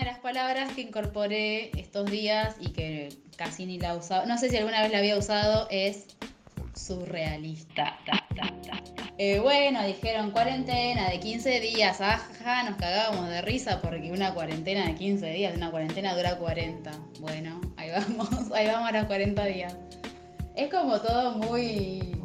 de las palabras que incorporé estos días y que casi ni la usado, no sé si alguna vez la había usado, es surrealista. Eh, bueno, dijeron cuarentena de 15 días, ajá, nos cagábamos de risa porque una cuarentena de 15 días, una cuarentena dura 40. Bueno, ahí vamos, ahí vamos a los 40 días. Es como todo muy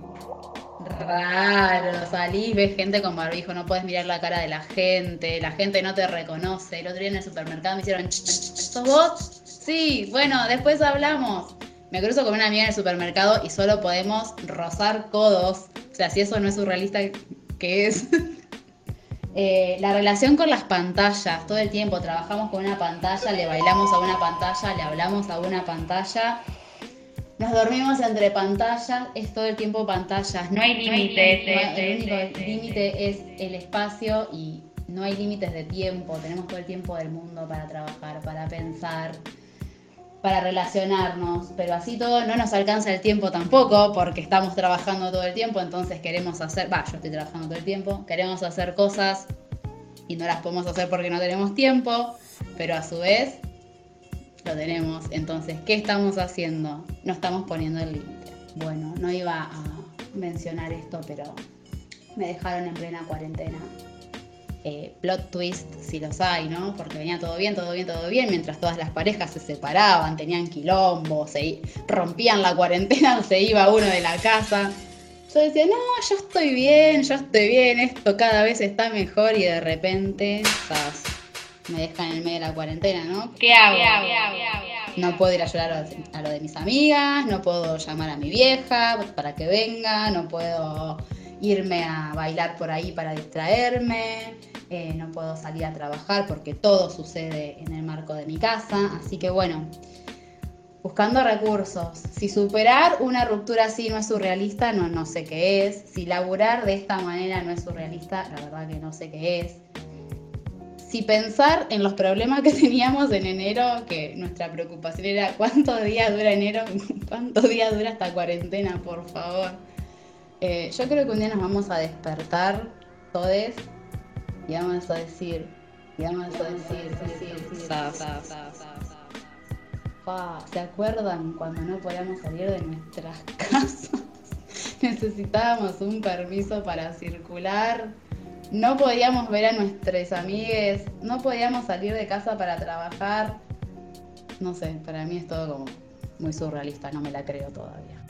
raro, salís, ves gente con barbijo, no puedes mirar la cara de la gente, la gente no te reconoce. El otro día en el supermercado me hicieron, ¿sos vos? Sí, bueno, después hablamos. Me cruzo con una amiga en el supermercado y solo podemos rozar codos. O sea, si eso no es surrealista, ¿qué es? Eh, la relación con las pantallas, todo el tiempo trabajamos con una pantalla, le bailamos a una pantalla, le hablamos a una pantalla nos dormimos entre pantallas, es todo el tiempo pantallas. No hay límites. el único límite es el espacio y no hay límites de tiempo. Tenemos todo el tiempo del mundo para trabajar, para pensar, para relacionarnos. Pero así todo no nos alcanza el tiempo tampoco porque estamos trabajando todo el tiempo. Entonces queremos hacer, va, yo estoy trabajando todo el tiempo. Queremos hacer cosas y no las podemos hacer porque no tenemos tiempo. Pero a su vez lo tenemos. Entonces, ¿qué estamos haciendo? No estamos poniendo el límite. Bueno, no iba a mencionar esto, pero me dejaron en plena cuarentena. Eh, plot twist, si los hay, ¿no? Porque venía todo bien, todo bien, todo bien, mientras todas las parejas se separaban, tenían quilombo, se rompían la cuarentena, se iba uno de la casa. Yo decía, no, yo estoy bien, yo estoy bien, esto cada vez está mejor y de repente, me dejan en el medio de la cuarentena, ¿no? ¿Qué hago? No puedo ir a llorar a lo de mis amigas, no puedo llamar a mi vieja para que venga, no puedo irme a bailar por ahí para distraerme, eh, no puedo salir a trabajar porque todo sucede en el marco de mi casa. Así que bueno, buscando recursos. Si superar una ruptura así no es surrealista, no, no sé qué es. Si laburar de esta manera no es surrealista, la verdad que no sé qué es si pensar en los problemas que teníamos en enero, que nuestra preocupación era cuántos días dura enero, cuántos días dura esta cuarentena, por favor. Eh, yo creo que un día nos vamos a despertar todos y vamos a decir, y vamos a decir, ¿se acuerdan cuando no podíamos salir de nuestras casas? Necesitábamos un permiso para circular no podíamos ver a nuestros amigues, no podíamos salir de casa para trabajar. No sé, para mí es todo como muy surrealista, no me la creo todavía.